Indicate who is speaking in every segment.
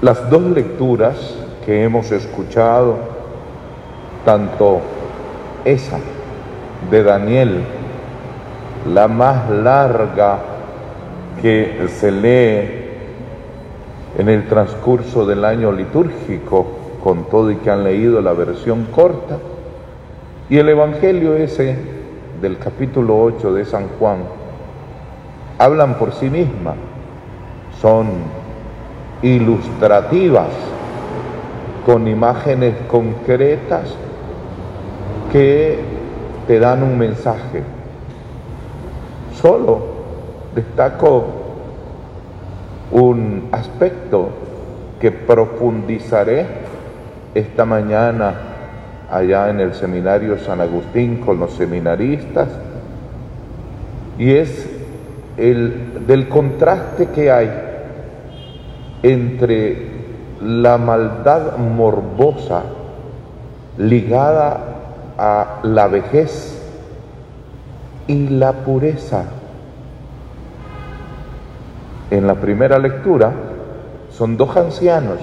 Speaker 1: Las dos lecturas que hemos escuchado, tanto esa de Daniel, la más larga que se lee en el transcurso del año litúrgico, con todo y que han leído la versión corta, y el Evangelio ese del capítulo 8 de San Juan, hablan por sí mismas, son ilustrativas, con imágenes concretas que te dan un mensaje. Solo destaco un aspecto que profundizaré esta mañana allá en el seminario San Agustín con los seminaristas y es el del contraste que hay entre la maldad morbosa ligada a la vejez y la pureza. En la primera lectura son dos ancianos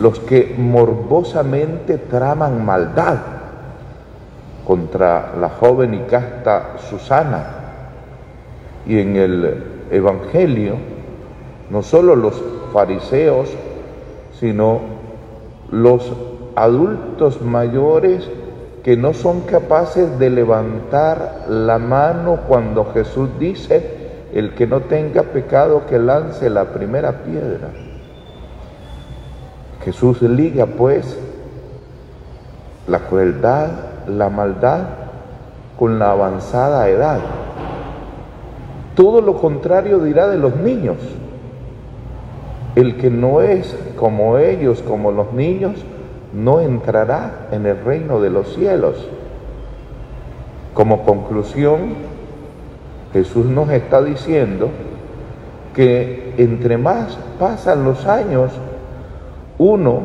Speaker 1: los que morbosamente traman maldad contra la joven y casta Susana. Y en el Evangelio no solo los fariseos, sino los adultos mayores que no son capaces de levantar la mano cuando Jesús dice, el que no tenga pecado que lance la primera piedra. Jesús liga pues la crueldad, la maldad con la avanzada edad. Todo lo contrario dirá de los niños. El que no es como ellos, como los niños, no entrará en el reino de los cielos. Como conclusión, Jesús nos está diciendo que entre más pasan los años, uno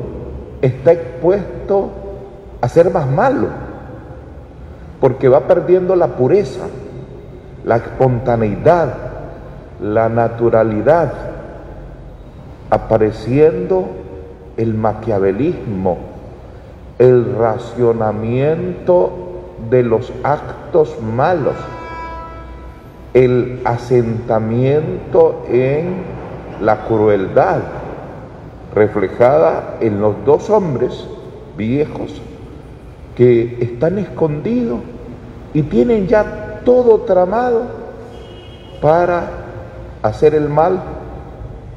Speaker 1: está expuesto a ser más malo, porque va perdiendo la pureza, la espontaneidad, la naturalidad, apareciendo el maquiavelismo, el racionamiento de los actos malos, el asentamiento en la crueldad, reflejada en los dos hombres viejos que están escondidos y tienen ya todo tramado para hacer el mal,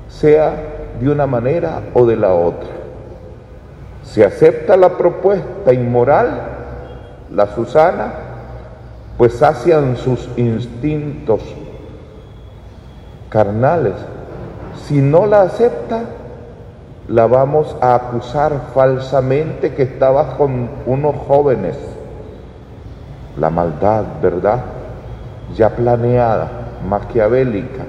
Speaker 1: sea de una manera o de la otra. Si acepta la propuesta inmoral, la Susana, pues sacian sus instintos carnales. Si no la acepta, la vamos a acusar falsamente que estaba con unos jóvenes. La maldad, ¿verdad? Ya planeada, maquiavélica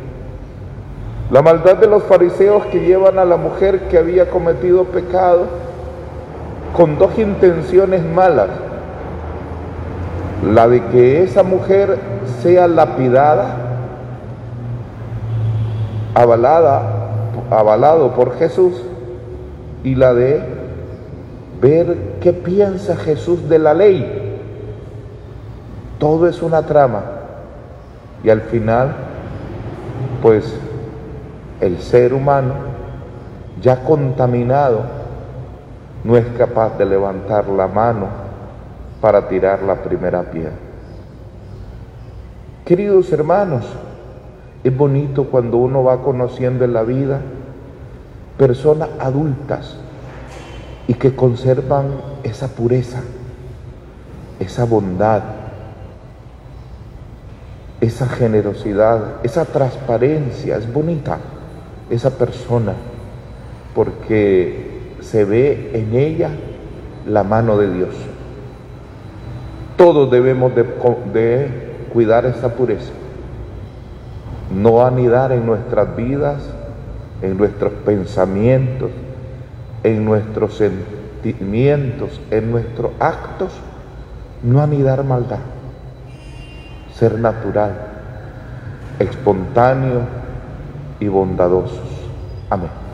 Speaker 1: la maldad de los fariseos que llevan a la mujer que había cometido pecado con dos intenciones malas. La de que esa mujer sea lapidada, avalada, avalado por Jesús, y la de ver qué piensa Jesús de la ley. Todo es una trama. Y al final, pues el ser humano, ya contaminado, no es capaz de levantar la mano para tirar la primera piedra. Queridos hermanos, es bonito cuando uno va conociendo en la vida personas adultas y que conservan esa pureza, esa bondad, esa generosidad, esa transparencia, es bonita esa persona porque se ve en ella la mano de Dios. Todos debemos de, cuidar esa pureza, no anidar en nuestras vidas, en nuestros pensamientos, en nuestros sentimientos, en nuestros actos, no anidar maldad, ser natural, espontáneo, y bondadosos. Amén.